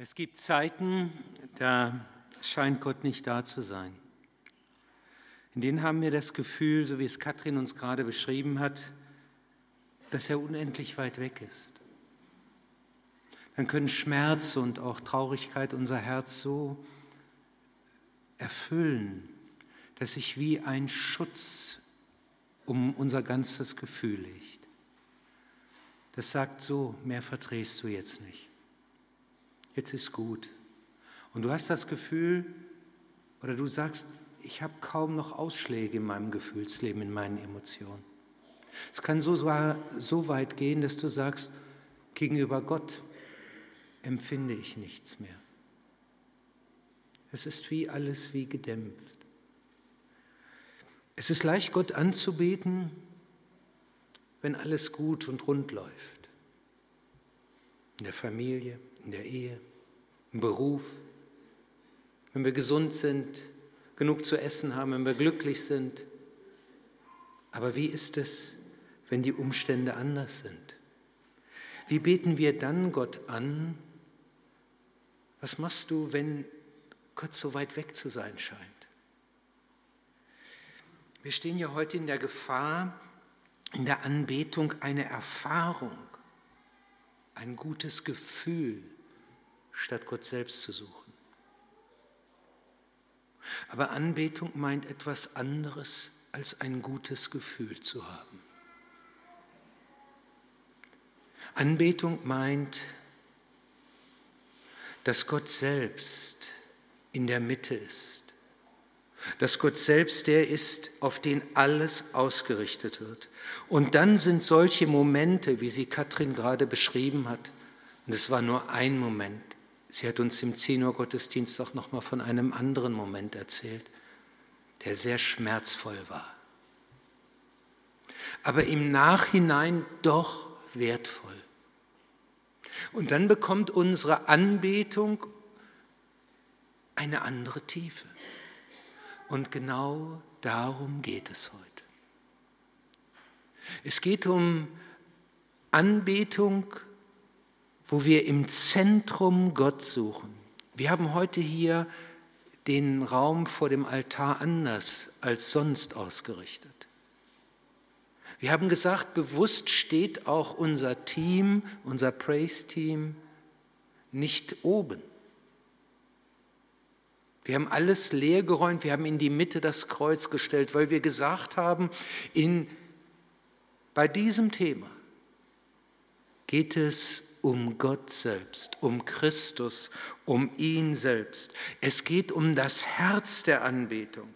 Es gibt Zeiten, da scheint Gott nicht da zu sein. In denen haben wir das Gefühl, so wie es Katrin uns gerade beschrieben hat, dass er unendlich weit weg ist. Dann können Schmerz und auch Traurigkeit unser Herz so erfüllen, dass sich wie ein Schutz um unser ganzes Gefühl legt. Das sagt so, mehr verdrehst du jetzt nicht jetzt ist gut. Und du hast das Gefühl, oder du sagst, ich habe kaum noch Ausschläge in meinem Gefühlsleben, in meinen Emotionen. Es kann so, so weit gehen, dass du sagst, gegenüber Gott empfinde ich nichts mehr. Es ist wie alles wie gedämpft. Es ist leicht, Gott anzubeten, wenn alles gut und rund läuft. In der Familie, in der Ehe, im Beruf, wenn wir gesund sind, genug zu essen haben, wenn wir glücklich sind. Aber wie ist es, wenn die Umstände anders sind? Wie beten wir dann Gott an? Was machst du, wenn Gott so weit weg zu sein scheint? Wir stehen ja heute in der Gefahr, in der Anbetung eine Erfahrung, ein gutes Gefühl statt Gott selbst zu suchen. Aber Anbetung meint etwas anderes als ein gutes Gefühl zu haben. Anbetung meint, dass Gott selbst in der Mitte ist, dass Gott selbst der ist, auf den alles ausgerichtet wird. Und dann sind solche Momente, wie sie Katrin gerade beschrieben hat, und es war nur ein Moment, Sie hat uns im 10 Uhr Gottesdienst auch noch mal von einem anderen Moment erzählt, der sehr schmerzvoll war. Aber im Nachhinein doch wertvoll. Und dann bekommt unsere Anbetung eine andere Tiefe. Und genau darum geht es heute. Es geht um Anbetung wo wir im Zentrum Gott suchen. Wir haben heute hier den Raum vor dem Altar anders als sonst ausgerichtet. Wir haben gesagt, bewusst steht auch unser Team, unser Praise-Team nicht oben. Wir haben alles leergeräumt, wir haben in die Mitte das Kreuz gestellt, weil wir gesagt haben, in, bei diesem Thema geht es um Gott selbst, um Christus, um ihn selbst. Es geht um das Herz der Anbetung.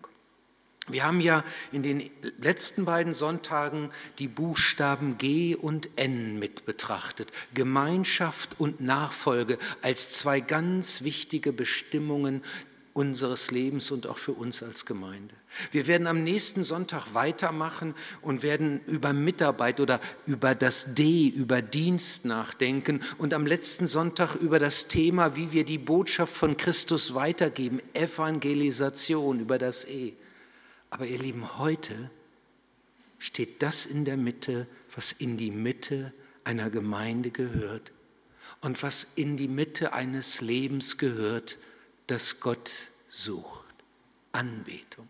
Wir haben ja in den letzten beiden Sonntagen die Buchstaben G und N mit betrachtet. Gemeinschaft und Nachfolge als zwei ganz wichtige Bestimmungen unseres Lebens und auch für uns als Gemeinde. Wir werden am nächsten Sonntag weitermachen und werden über Mitarbeit oder über das D, über Dienst nachdenken und am letzten Sonntag über das Thema, wie wir die Botschaft von Christus weitergeben, Evangelisation über das E. Aber ihr Lieben, heute steht das in der Mitte, was in die Mitte einer Gemeinde gehört und was in die Mitte eines Lebens gehört, das Gott sucht. Anbetung.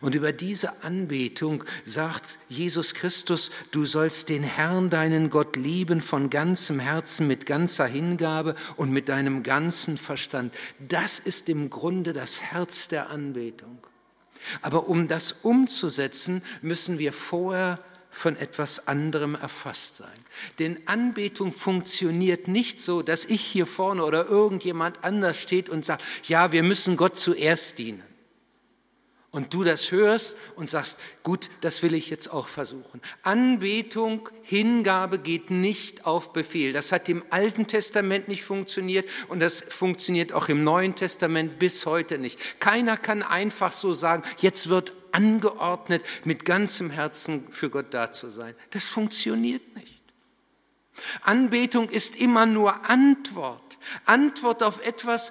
Und über diese Anbetung sagt Jesus Christus, du sollst den Herrn, deinen Gott lieben von ganzem Herzen, mit ganzer Hingabe und mit deinem ganzen Verstand. Das ist im Grunde das Herz der Anbetung. Aber um das umzusetzen, müssen wir vorher von etwas anderem erfasst sein. Denn Anbetung funktioniert nicht so, dass ich hier vorne oder irgendjemand anders steht und sagt, ja, wir müssen Gott zuerst dienen und du das hörst und sagst, gut, das will ich jetzt auch versuchen. Anbetung, Hingabe geht nicht auf Befehl. Das hat im Alten Testament nicht funktioniert und das funktioniert auch im Neuen Testament bis heute nicht. Keiner kann einfach so sagen, jetzt wird angeordnet, mit ganzem Herzen für Gott da zu sein. Das funktioniert nicht. Anbetung ist immer nur Antwort. Antwort auf etwas,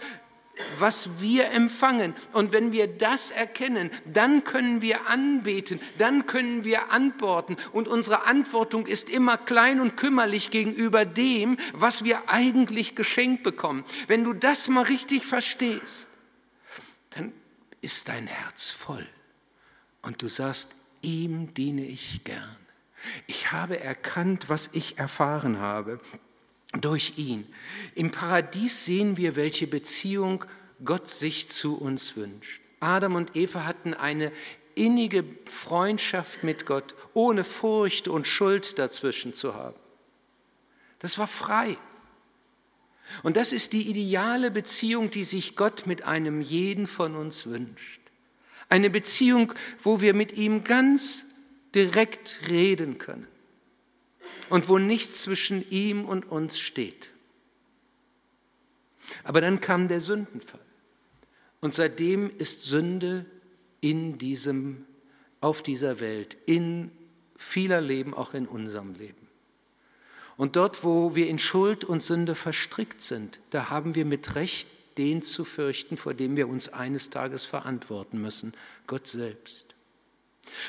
was wir empfangen. Und wenn wir das erkennen, dann können wir anbeten, dann können wir antworten. Und unsere Antwortung ist immer klein und kümmerlich gegenüber dem, was wir eigentlich geschenkt bekommen. Wenn du das mal richtig verstehst, dann ist dein Herz voll. Und du sagst, ihm diene ich gern. Ich habe erkannt, was ich erfahren habe durch ihn. Im Paradies sehen wir, welche Beziehung Gott sich zu uns wünscht. Adam und Eva hatten eine innige Freundschaft mit Gott, ohne Furcht und Schuld dazwischen zu haben. Das war frei. Und das ist die ideale Beziehung, die sich Gott mit einem jeden von uns wünscht. Eine Beziehung, wo wir mit ihm ganz direkt reden können und wo nichts zwischen ihm und uns steht. Aber dann kam der Sündenfall. Und seitdem ist Sünde in diesem, auf dieser Welt, in vieler Leben, auch in unserem Leben. Und dort, wo wir in Schuld und Sünde verstrickt sind, da haben wir mit Recht den zu fürchten, vor dem wir uns eines Tages verantworten müssen, Gott selbst.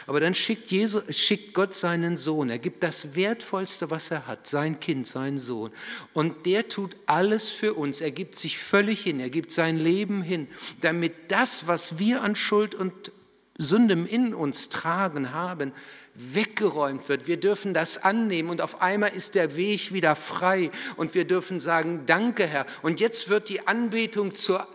Aber dann schickt, Jesus, schickt Gott seinen Sohn. Er gibt das Wertvollste, was er hat, sein Kind, seinen Sohn. Und der tut alles für uns. Er gibt sich völlig hin. Er gibt sein Leben hin, damit das, was wir an Schuld und Sünde in uns tragen haben, weggeräumt wird. Wir dürfen das annehmen und auf einmal ist der Weg wieder frei und wir dürfen sagen, danke Herr. Und jetzt wird die Anbetung zur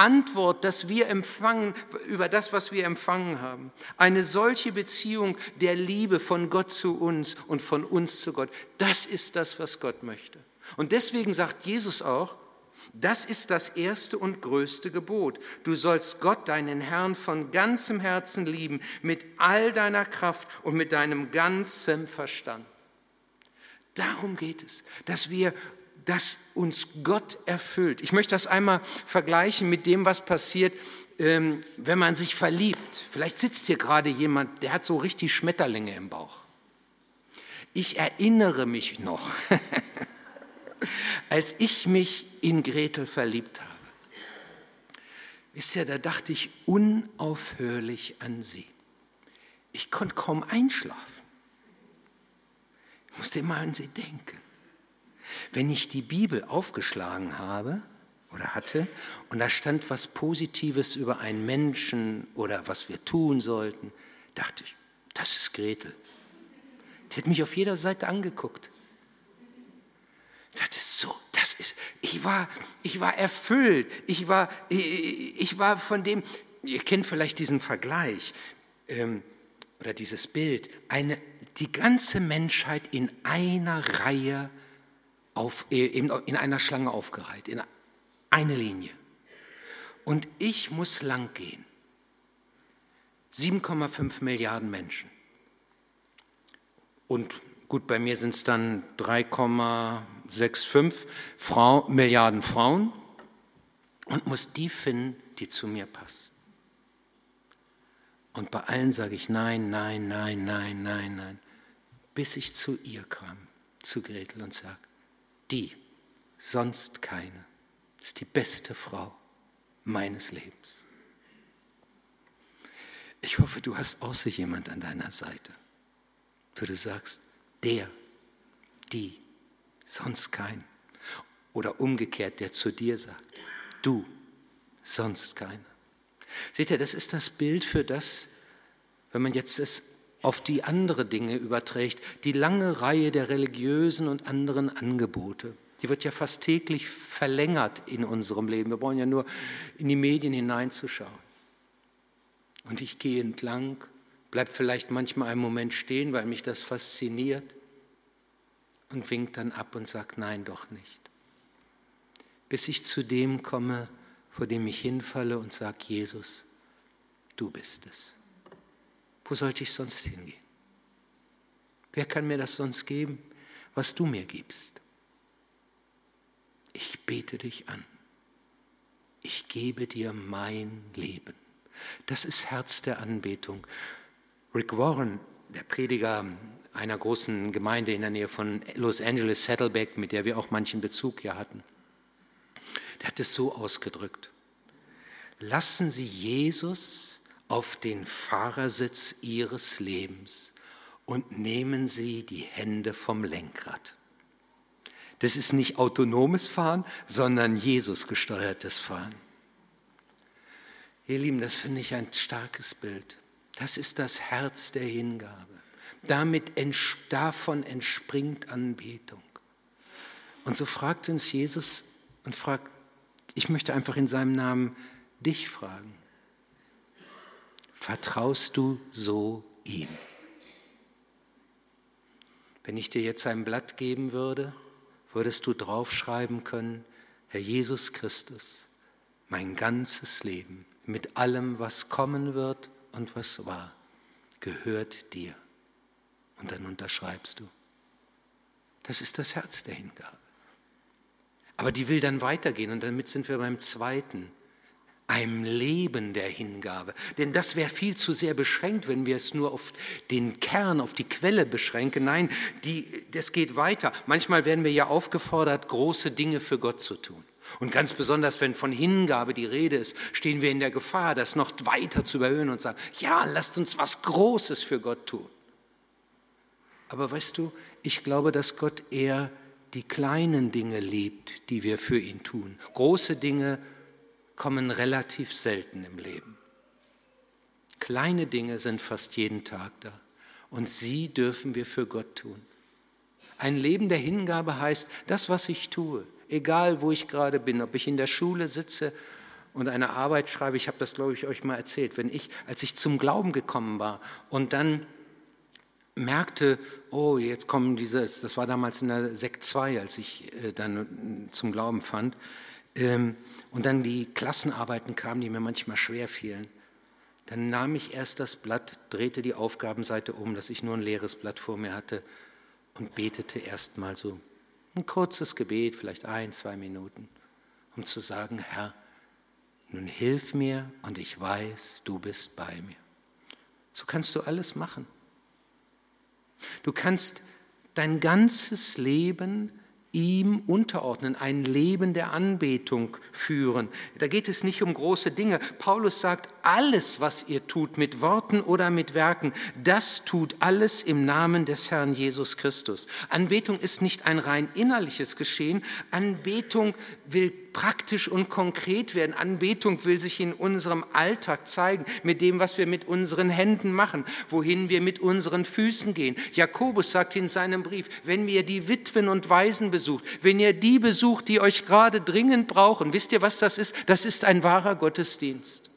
Antwort, dass wir empfangen über das, was wir empfangen haben. Eine solche Beziehung der Liebe von Gott zu uns und von uns zu Gott, das ist das, was Gott möchte. Und deswegen sagt Jesus auch, das ist das erste und größte Gebot. Du sollst Gott, deinen Herrn, von ganzem Herzen lieben, mit all deiner Kraft und mit deinem ganzen Verstand. Darum geht es, dass wir dass uns Gott erfüllt. Ich möchte das einmal vergleichen mit dem, was passiert, ähm, wenn man sich verliebt. Vielleicht sitzt hier gerade jemand, der hat so richtig Schmetterlinge im Bauch. Ich erinnere mich noch, als ich mich in Gretel verliebt habe. Wisst ihr, da dachte ich unaufhörlich an sie. Ich konnte kaum einschlafen. Ich musste immer an sie denken. Wenn ich die Bibel aufgeschlagen habe oder hatte und da stand was Positives über einen Menschen oder was wir tun sollten, dachte ich, das ist Gretel. Die hat mich auf jeder Seite angeguckt. Ich dachte, so, das ist, ich war, ich war erfüllt. Ich war, ich, ich war von dem, ihr kennt vielleicht diesen Vergleich ähm, oder dieses Bild, eine, die ganze Menschheit in einer Reihe auf, äh, in einer Schlange aufgereiht, in eine Linie. Und ich muss lang gehen. 7,5 Milliarden Menschen. Und gut, bei mir sind es dann 3,65 Frau, Milliarden Frauen und muss die finden, die zu mir passen. Und bei allen sage ich nein, nein, nein, nein, nein, nein, bis ich zu ihr kam, zu Gretel und sage, die, sonst keine, ist die beste Frau meines Lebens. Ich hoffe, du hast außer jemand an deiner Seite, wo du sagst, der, die, sonst kein. Oder umgekehrt, der zu dir sagt, du, sonst keiner. Seht ihr, das ist das Bild für das, wenn man jetzt es auf die andere Dinge überträgt, die lange Reihe der religiösen und anderen Angebote. Die wird ja fast täglich verlängert in unserem Leben. Wir brauchen ja nur in die Medien hineinzuschauen. Und ich gehe entlang, bleib vielleicht manchmal einen Moment stehen, weil mich das fasziniert und winkt dann ab und sagt, nein, doch nicht. Bis ich zu dem komme, vor dem ich hinfalle und sage, Jesus, du bist es. Wo sollte ich sonst hingehen? Wer kann mir das sonst geben, was du mir gibst? Ich bete dich an. Ich gebe dir mein Leben. Das ist Herz der Anbetung. Rick Warren, der Prediger einer großen Gemeinde in der Nähe von Los Angeles, Saddleback, mit der wir auch manchen Bezug hier hatten, der hat es so ausgedrückt. lassen Sie Jesus auf den Fahrersitz Ihres Lebens und nehmen Sie die Hände vom Lenkrad. Das ist nicht autonomes Fahren, sondern Jesus gesteuertes Fahren. Ihr Lieben, das finde ich ein starkes Bild. Das ist das Herz der Hingabe. Damit, davon entspringt Anbetung. Und so fragt uns Jesus und fragt, ich möchte einfach in seinem Namen dich fragen. Vertraust du so ihm? Wenn ich dir jetzt ein Blatt geben würde, würdest du draufschreiben können, Herr Jesus Christus, mein ganzes Leben mit allem, was kommen wird und was war, gehört dir. Und dann unterschreibst du. Das ist das Herz der Hingabe. Aber die will dann weitergehen und damit sind wir beim zweiten, einem Leben der Hingabe. Denn das wäre viel zu sehr beschränkt, wenn wir es nur auf den Kern, auf die Quelle beschränken. Nein, die, das geht weiter. Manchmal werden wir ja aufgefordert, große Dinge für Gott zu tun. Und ganz besonders, wenn von Hingabe die Rede ist, stehen wir in der Gefahr, das noch weiter zu überhöhen und sagen, ja, lasst uns was Großes für Gott tun. Aber weißt du, ich glaube, dass Gott eher die kleinen Dinge liebt, die wir für ihn tun. Große Dinge kommen relativ selten im Leben. Kleine Dinge sind fast jeden Tag da und sie dürfen wir für Gott tun. Ein Leben der Hingabe heißt, das, was ich tue, egal wo ich gerade bin, ob ich in der Schule sitze und eine Arbeit schreibe, ich habe das, glaube ich, euch mal erzählt, wenn ich, als ich zum Glauben gekommen war und dann merkte, oh, jetzt kommen diese, das war damals in der Sekt 2, als ich äh, dann zum Glauben fand, ähm, und dann die Klassenarbeiten kamen, die mir manchmal schwer fielen, dann nahm ich erst das Blatt, drehte die Aufgabenseite um, dass ich nur ein leeres Blatt vor mir hatte und betete erst mal so ein kurzes Gebet, vielleicht ein, zwei Minuten, um zu sagen, Herr, nun hilf mir und ich weiß, du bist bei mir. So kannst du alles machen. Du kannst dein ganzes Leben ihm unterordnen, ein Leben der Anbetung führen. Da geht es nicht um große Dinge. Paulus sagt, alles, was ihr tut, mit Worten oder mit Werken, das tut alles im Namen des Herrn Jesus Christus. Anbetung ist nicht ein rein innerliches Geschehen. Anbetung will praktisch und konkret werden. Anbetung will sich in unserem Alltag zeigen, mit dem, was wir mit unseren Händen machen, wohin wir mit unseren Füßen gehen. Jakobus sagt in seinem Brief, wenn ihr die Witwen und Waisen besucht, wenn ihr die besucht, die euch gerade dringend brauchen, wisst ihr, was das ist? Das ist ein wahrer Gottesdienst.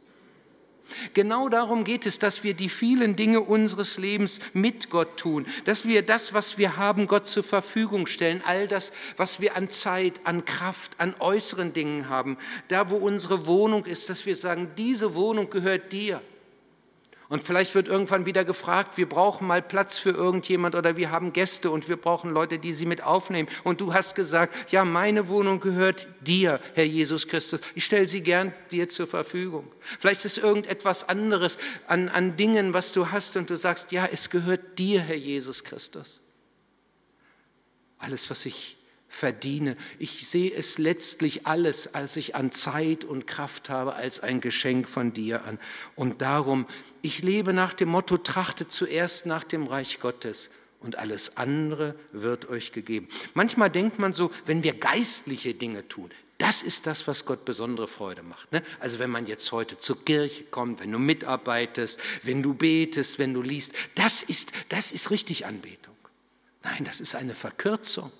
Genau darum geht es, dass wir die vielen Dinge unseres Lebens mit Gott tun, dass wir das, was wir haben, Gott zur Verfügung stellen, all das, was wir an Zeit, an Kraft, an äußeren Dingen haben, da wo unsere Wohnung ist, dass wir sagen, diese Wohnung gehört dir. Und vielleicht wird irgendwann wieder gefragt, wir brauchen mal Platz für irgendjemand oder wir haben Gäste und wir brauchen Leute, die sie mit aufnehmen. Und du hast gesagt, ja, meine Wohnung gehört dir, Herr Jesus Christus. Ich stelle sie gern dir zur Verfügung. Vielleicht ist irgendetwas anderes an, an Dingen, was du hast und du sagst, ja, es gehört dir, Herr Jesus Christus. Alles, was ich verdiene. Ich sehe es letztlich alles, als ich an Zeit und Kraft habe, als ein Geschenk von dir an. Und darum, ich lebe nach dem Motto, trachtet zuerst nach dem Reich Gottes und alles andere wird euch gegeben. Manchmal denkt man so, wenn wir geistliche Dinge tun, das ist das, was Gott besondere Freude macht. Ne? Also wenn man jetzt heute zur Kirche kommt, wenn du mitarbeitest, wenn du betest, wenn du liest, das ist, das ist richtig Anbetung. Nein, das ist eine Verkürzung.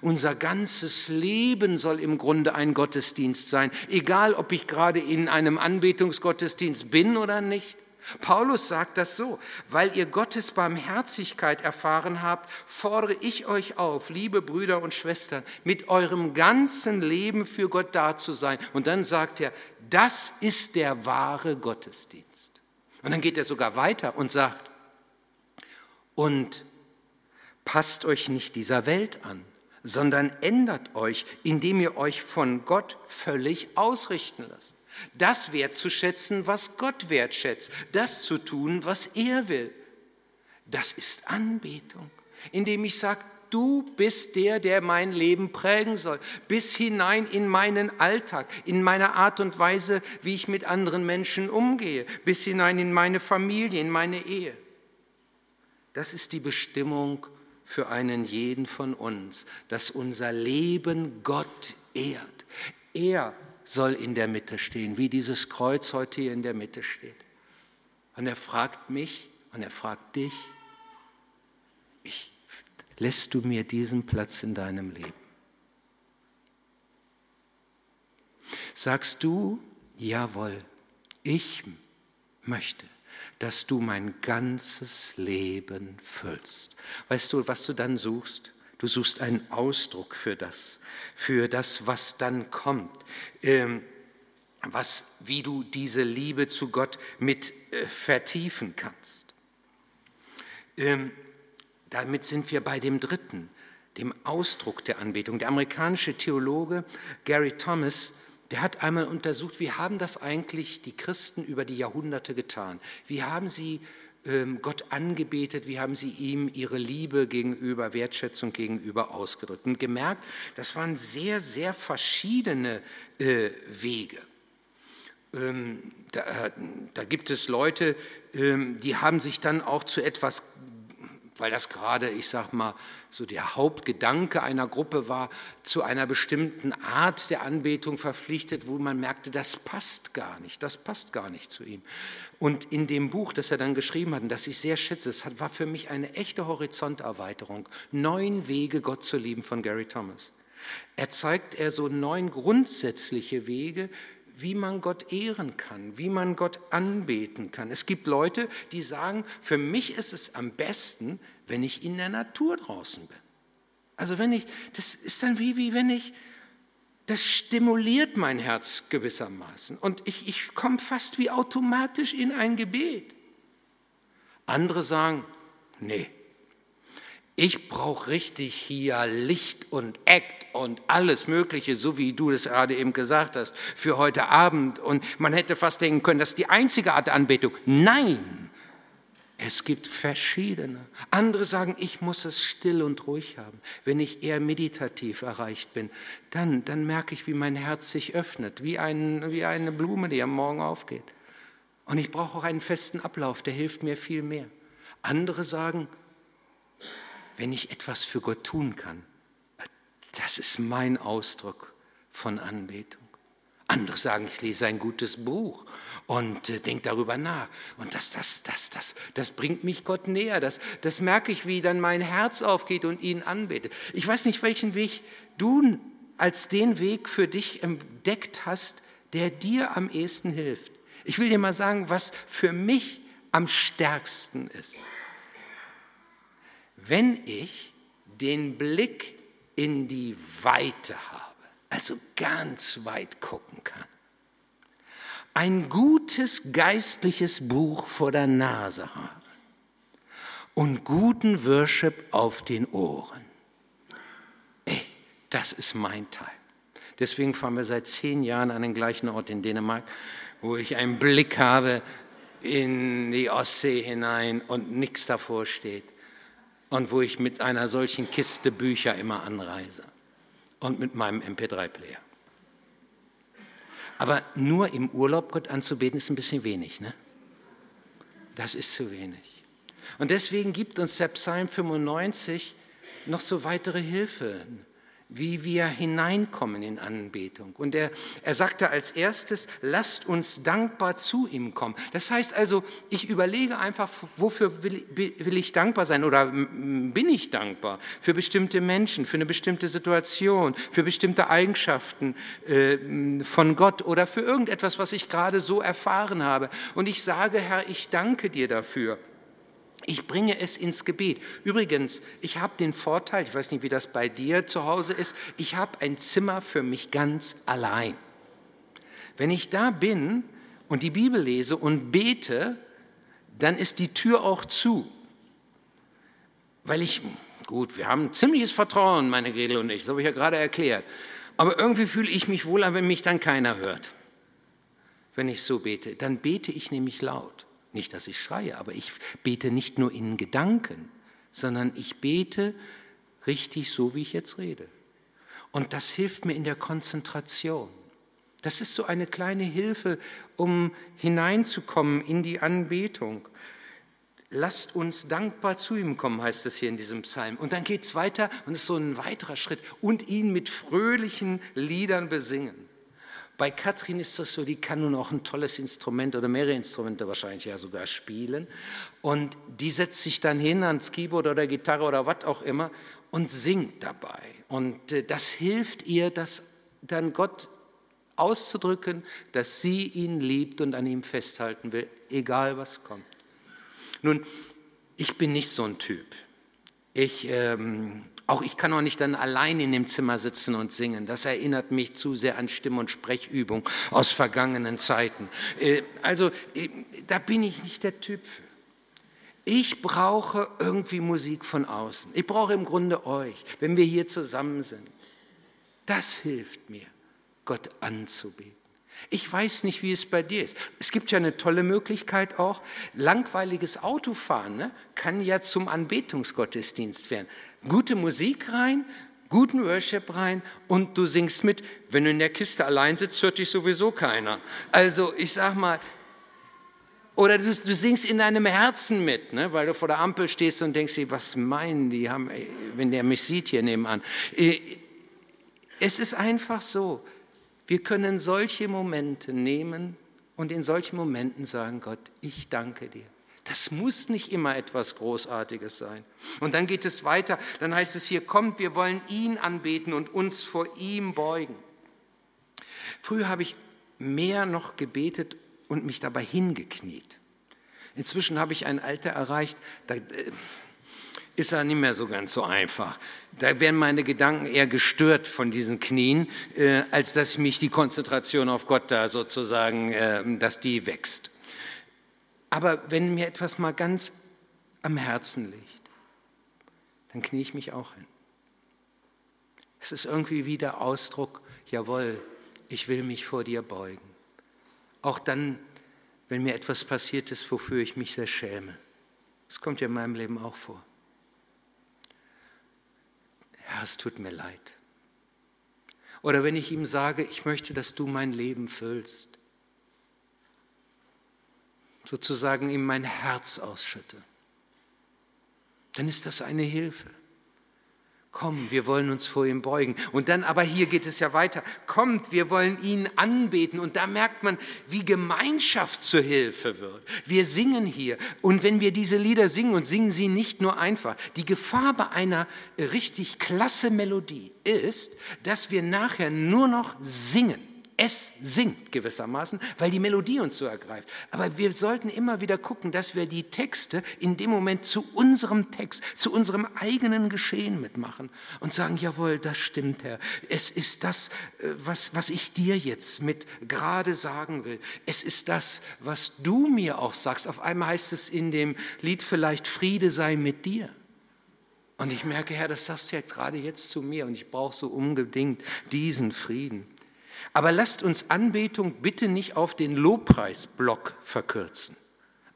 Unser ganzes Leben soll im Grunde ein Gottesdienst sein, egal ob ich gerade in einem Anbetungsgottesdienst bin oder nicht. Paulus sagt das so, weil ihr Gottes Barmherzigkeit erfahren habt, fordere ich euch auf, liebe Brüder und Schwestern, mit eurem ganzen Leben für Gott da zu sein. Und dann sagt er, das ist der wahre Gottesdienst. Und dann geht er sogar weiter und sagt, und passt euch nicht dieser Welt an sondern ändert euch, indem ihr euch von Gott völlig ausrichten lasst. Das wertzuschätzen, was Gott wertschätzt, das zu tun, was er will. Das ist Anbetung, indem ich sage, du bist der, der mein Leben prägen soll, bis hinein in meinen Alltag, in meine Art und Weise, wie ich mit anderen Menschen umgehe, bis hinein in meine Familie, in meine Ehe. Das ist die Bestimmung für einen jeden von uns, dass unser Leben Gott ehrt. Er soll in der Mitte stehen, wie dieses Kreuz heute hier in der Mitte steht. Und er fragt mich und er fragt dich, ich, lässt du mir diesen Platz in deinem Leben? Sagst du, jawohl, ich möchte, dass du mein ganzes Leben füllst. Weißt du, was du dann suchst? Du suchst einen Ausdruck für das, für das, was dann kommt. Ähm, was, wie du diese Liebe zu Gott mit äh, vertiefen kannst. Ähm, damit sind wir bei dem dritten, dem Ausdruck der Anbetung. Der amerikanische Theologe Gary Thomas, der hat einmal untersucht, wie haben das eigentlich die Christen über die Jahrhunderte getan? Wie haben sie ähm, Gott angebetet, wie haben sie ihm ihre Liebe gegenüber, Wertschätzung gegenüber ausgedrückt und gemerkt, das waren sehr, sehr verschiedene äh, Wege. Ähm, da, da, gibt es Leute, ähm, die haben sich dann auch zu etwas, weil das gerade, ich sag mal, so der Hauptgedanke einer Gruppe war, zu einer bestimmten Art der Anbetung verpflichtet, wo man merkte, das passt gar nicht, das passt gar nicht zu ihm. Und in dem Buch, das er dann geschrieben hat, und das ich sehr schätze, es war für mich eine echte Horizonterweiterung, Neun Wege, Gott zu lieben von Gary Thomas. Er zeigt er so neun grundsätzliche Wege, wie man Gott ehren kann, wie man Gott anbeten kann. Es gibt Leute, die sagen, für mich ist es am besten, wenn ich in der Natur draußen bin. Also wenn ich, das ist dann wie, wie wenn ich, das stimuliert mein Herz gewissermaßen und ich, ich komme fast wie automatisch in ein Gebet. Andere sagen, nee, ich brauche richtig hier Licht und Act und alles Mögliche, so wie du das gerade eben gesagt hast, für heute Abend. Und man hätte fast denken können, das ist die einzige Art der Anbetung. Nein, es gibt verschiedene. Andere sagen, ich muss es still und ruhig haben. Wenn ich eher meditativ erreicht bin, dann, dann merke ich, wie mein Herz sich öffnet, wie, ein, wie eine Blume, die am Morgen aufgeht. Und ich brauche auch einen festen Ablauf, der hilft mir viel mehr. Andere sagen, wenn ich etwas für Gott tun kann, das ist mein Ausdruck von Anbetung. Andere sagen, ich lese ein gutes Buch und äh, denke darüber nach. Und das, das, das, das, das bringt mich Gott näher. Das, das merke ich, wie dann mein Herz aufgeht und ihn anbetet. Ich weiß nicht, welchen Weg du als den Weg für dich entdeckt hast, der dir am ehesten hilft. Ich will dir mal sagen, was für mich am stärksten ist wenn ich den Blick in die Weite habe, also ganz weit gucken kann, ein gutes geistliches Buch vor der Nase habe und guten Worship auf den Ohren. Ey, das ist mein Teil. Deswegen fahren wir seit zehn Jahren an den gleichen Ort in Dänemark, wo ich einen Blick habe in die Ostsee hinein und nichts davor steht und wo ich mit einer solchen Kiste Bücher immer anreise und mit meinem MP3-Player. Aber nur im Urlaub Gott anzubeten ist ein bisschen wenig, ne? Das ist zu wenig. Und deswegen gibt uns der Psalm 95 noch so weitere Hilfen wie wir hineinkommen in Anbetung. Und er, er sagte als erstes, lasst uns dankbar zu ihm kommen. Das heißt also, ich überlege einfach, wofür will, will ich dankbar sein oder bin ich dankbar? Für bestimmte Menschen, für eine bestimmte Situation, für bestimmte Eigenschaften äh, von Gott oder für irgendetwas, was ich gerade so erfahren habe. Und ich sage, Herr, ich danke dir dafür. Ich bringe es ins Gebet. Übrigens, ich habe den Vorteil, ich weiß nicht, wie das bei dir zu Hause ist, ich habe ein Zimmer für mich ganz allein. Wenn ich da bin und die Bibel lese und bete, dann ist die Tür auch zu. Weil ich, gut, wir haben ziemliches Vertrauen, meine Gretel und ich, das habe ich ja gerade erklärt. Aber irgendwie fühle ich mich wohler, wenn mich dann keiner hört, wenn ich so bete. Dann bete ich nämlich laut. Nicht, dass ich schreie, aber ich bete nicht nur in Gedanken, sondern ich bete richtig so, wie ich jetzt rede. Und das hilft mir in der Konzentration. Das ist so eine kleine Hilfe, um hineinzukommen in die Anbetung. Lasst uns dankbar zu ihm kommen, heißt es hier in diesem Psalm. Und dann geht es weiter und es ist so ein weiterer Schritt. Und ihn mit fröhlichen Liedern besingen. Bei Katrin ist das so, die kann nun auch ein tolles Instrument oder mehrere Instrumente wahrscheinlich ja sogar spielen. Und die setzt sich dann hin ans Keyboard oder Gitarre oder was auch immer und singt dabei. Und äh, das hilft ihr, das dann Gott auszudrücken, dass sie ihn liebt und an ihm festhalten will, egal was kommt. Nun, ich bin nicht so ein Typ. Ich, ähm, auch ich kann auch nicht dann allein in dem Zimmer sitzen und singen. Das erinnert mich zu sehr an Stimm- und Sprechübung aus vergangenen Zeiten. Äh, also äh, da bin ich nicht der Typ für. Ich brauche irgendwie Musik von außen. Ich brauche im Grunde euch, wenn wir hier zusammen sind. Das hilft mir, Gott anzubeten. Ich weiß nicht, wie es bei dir ist. Es gibt ja eine tolle Möglichkeit auch. Langweiliges Autofahren ne, kann ja zum Anbetungsgottesdienst werden. Gute Musik rein, guten Worship rein und du singst mit. Wenn du in der Kiste allein sitzt, hört dich sowieso keiner. Also ich sag mal, oder du, du, singst in deinem Herzen mit, ne, weil du vor der Ampel stehst und denkst, was meinen die, haben, wenn der mich sieht hier nebenan. Äh, es ist einfach so, wir können solche Momente nehmen und in solchen Momenten sagen, Gott, ich danke dir. Das muss nicht immer etwas Großartiges sein. Und dann geht es weiter, dann heißt es hier, kommt, wir wollen ihn anbeten und uns vor ihm beugen. Früher habe ich mehr noch gebetet und mich dabei hingekniet. Inzwischen habe ich ein Alter erreicht, da äh, ist er nicht mehr so ganz so einfach. Da werden meine Gedanken eher gestört von diesen Knien, äh, als dass mich die Konzentration auf Gott da sozusagen, äh, dass die wächst. Aber wenn mir etwas mal ganz am Herzen liegt, dann knie ich mich auch hin. Es ist irgendwie wie der Ausdruck, jawohl, ich will mich vor dir beugen. Auch dann, wenn mir etwas passiert ist, wofür ich mich sehr schäme. Das kommt ja in meinem Leben auch vor. Herr, es tut mir leid. Oder wenn ich ihm sage, ich möchte, dass du mein Leben füllst. Sozusagen ihm mein Herz ausschütte. Dann ist das eine Hilfe. Komm, wir wollen uns vor ihm beugen. Und dann, aber hier geht es ja weiter. Kommt, wir wollen ihn anbeten. Und da merkt man, wie Gemeinschaft zur Hilfe wird. Wir singen hier. Und wenn wir diese Lieder singen und singen sie nicht nur einfach, die Gefahr bei einer richtig klasse Melodie ist, dass wir nachher nur noch singen. Es singt gewissermaßen, weil die Melodie uns so ergreift. Aber wir sollten immer wieder gucken, dass wir die Texte in dem Moment zu unserem Text, zu unserem eigenen Geschehen mitmachen und sagen, jawohl, das stimmt, Herr. Es ist das, äh, was, was ich dir jetzt mit gerade sagen will. Es ist das, was du mir auch sagst. Auf einmal heißt es in dem Lied vielleicht, Friede sei mit dir. Und ich merke, Herr, das sagst du ja gerade jetzt zu mir und ich brauche so unbedingt diesen Frieden. Aber lasst uns Anbetung bitte nicht auf den Lobpreisblock verkürzen.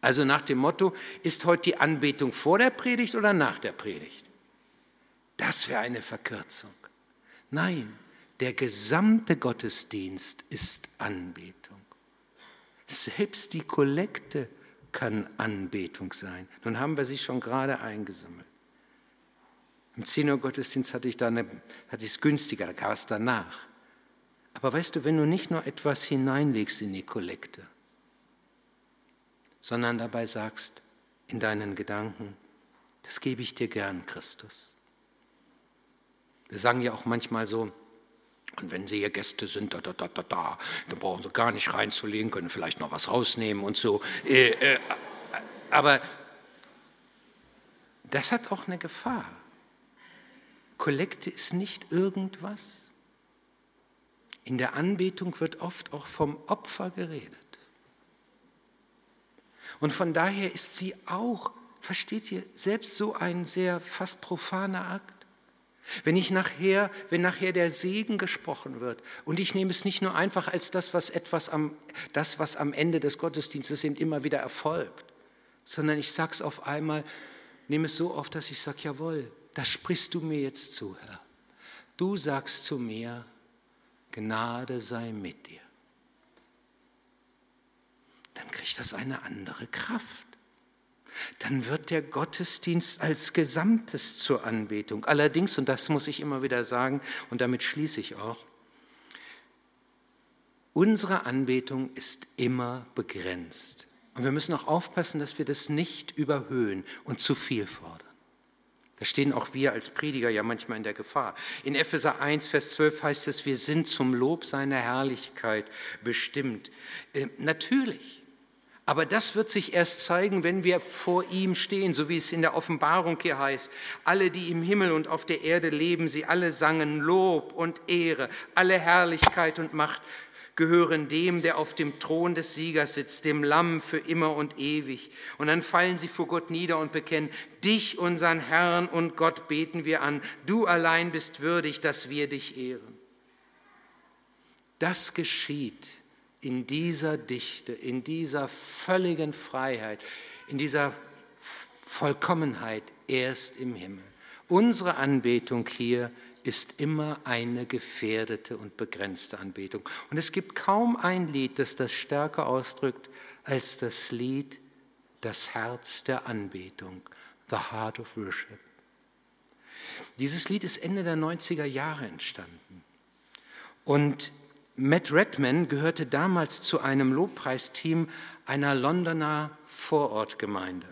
Also nach dem Motto, ist heute die Anbetung vor der Predigt oder nach der Predigt? Das wäre eine Verkürzung. Nein, der gesamte Gottesdienst ist Anbetung. Selbst die Kollekte kann Anbetung sein. Nun haben wir sie schon gerade eingesammelt. Im 10 Uhr Gottesdienst hatte ich da eine, hatte ich es günstiger, da gab es danach. Aber weißt du, wenn du nicht nur etwas hineinlegst in die Kollekte, sondern dabei sagst in deinen Gedanken, das gebe ich dir gern, Christus. Wir sagen ja auch manchmal so, und wenn Sie hier Gäste sind, da, da, da, da, da, dann brauchen Sie gar nicht reinzulegen, können vielleicht noch was rausnehmen und so. Äh, äh, aber das hat auch eine Gefahr. Kollekte ist nicht irgendwas. In der Anbetung wird oft auch vom Opfer geredet. Und von daher ist sie auch, versteht ihr, selbst so ein sehr fast profaner Akt. Wenn ich nachher, wenn nachher der Segen gesprochen wird und ich nehme es nicht nur einfach als das, was etwas am, das, was am Ende des Gottesdienstes eben immer wieder erfolgt, sondern ich sage es auf einmal, nehme es so auf, dass ich sage, jawohl, das sprichst du mir jetzt zu, Herr. Du sagst zu mir, Gnade sei mit dir. Dann kriegt das eine andere Kraft. Dann wird der Gottesdienst als Gesamtes zur Anbetung. Allerdings, und das muss ich immer wieder sagen, und damit schließe ich auch, unsere Anbetung ist immer begrenzt. Und wir müssen auch aufpassen, dass wir das nicht überhöhen und zu viel fordern. Da stehen auch wir als Prediger ja manchmal in der Gefahr. In Epheser 1, Vers 12 heißt es, wir sind zum Lob seiner Herrlichkeit bestimmt. Äh, natürlich. Aber das wird sich erst zeigen, wenn wir vor ihm stehen, so wie es in der Offenbarung hier heißt. Alle, die im Himmel und auf der Erde leben, sie alle sangen Lob und Ehre, alle Herrlichkeit und Macht gehören dem, der auf dem Thron des Siegers sitzt, dem Lamm für immer und ewig. Und dann fallen sie vor Gott nieder und bekennen, dich, unseren Herrn und Gott, beten wir an. Du allein bist würdig, dass wir dich ehren. Das geschieht in dieser Dichte, in dieser völligen Freiheit, in dieser Vollkommenheit erst im Himmel. Unsere Anbetung hier ist immer eine gefährdete und begrenzte Anbetung. Und es gibt kaum ein Lied, das das stärker ausdrückt als das Lied Das Herz der Anbetung, The Heart of Worship. Dieses Lied ist Ende der 90er Jahre entstanden. Und Matt Redman gehörte damals zu einem Lobpreisteam einer Londoner Vorortgemeinde.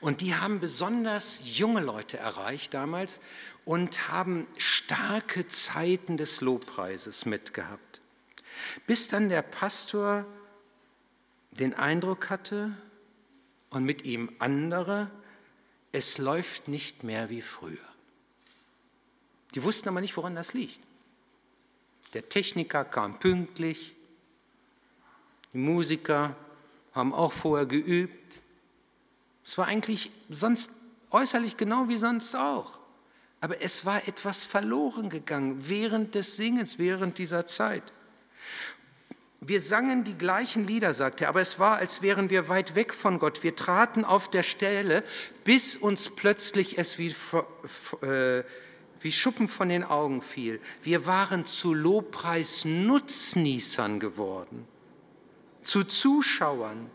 Und die haben besonders junge Leute erreicht damals und haben starke Zeiten des Lobpreises mitgehabt. Bis dann der Pastor den Eindruck hatte und mit ihm andere, es läuft nicht mehr wie früher. Die wussten aber nicht, woran das liegt. Der Techniker kam pünktlich, die Musiker haben auch vorher geübt. Es war eigentlich sonst äußerlich genau wie sonst auch. Aber es war etwas verloren gegangen während des Singens, während dieser Zeit. Wir sangen die gleichen Lieder, sagt er, aber es war, als wären wir weit weg von Gott. Wir traten auf der Stelle, bis uns plötzlich es wie, äh, wie Schuppen von den Augen fiel. Wir waren zu Lobpreis-Nutznießern geworden, zu Zuschauern.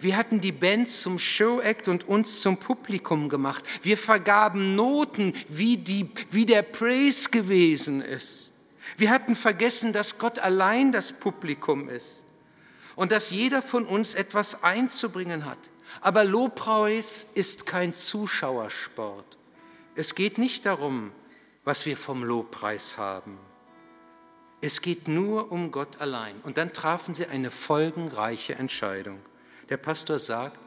Wir hatten die Bands zum Showact und uns zum Publikum gemacht. Wir vergaben Noten, wie, die, wie der Praise gewesen ist. Wir hatten vergessen, dass Gott allein das Publikum ist und dass jeder von uns etwas einzubringen hat. Aber Lobpreis ist kein Zuschauersport. Es geht nicht darum, was wir vom Lobpreis haben. Es geht nur um Gott allein. Und dann trafen sie eine folgenreiche Entscheidung. Der Pastor sagt,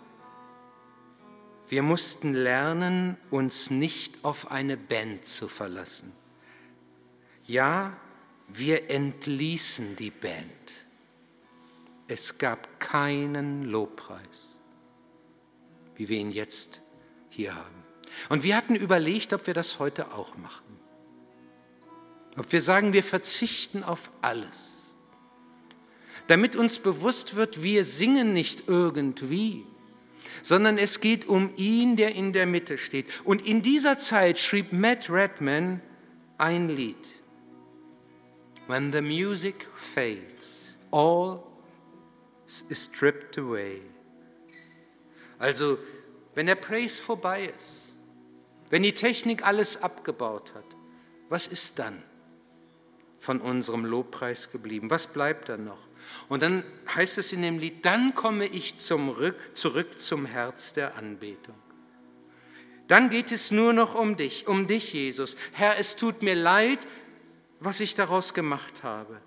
wir mussten lernen, uns nicht auf eine Band zu verlassen. Ja, wir entließen die Band. Es gab keinen Lobpreis, wie wir ihn jetzt hier haben. Und wir hatten überlegt, ob wir das heute auch machen. Ob wir sagen, wir verzichten auf alles damit uns bewusst wird, wir singen nicht irgendwie, sondern es geht um ihn, der in der Mitte steht. Und in dieser Zeit schrieb Matt Redman ein Lied. When the music fades, all is stripped away. Also, wenn der Praise vorbei ist, wenn die Technik alles abgebaut hat, was ist dann von unserem Lobpreis geblieben? Was bleibt dann noch? Und dann heißt es in dem Lied, dann komme ich zum, zurück zum Herz der Anbetung. Dann geht es nur noch um dich, um dich, Jesus. Herr, es tut mir leid, was ich daraus gemacht habe,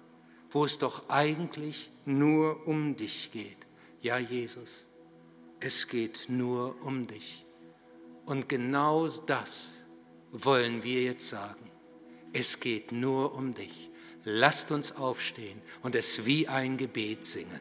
wo es doch eigentlich nur um dich geht. Ja, Jesus, es geht nur um dich. Und genau das wollen wir jetzt sagen. Es geht nur um dich. Lasst uns aufstehen und es wie ein Gebet singen.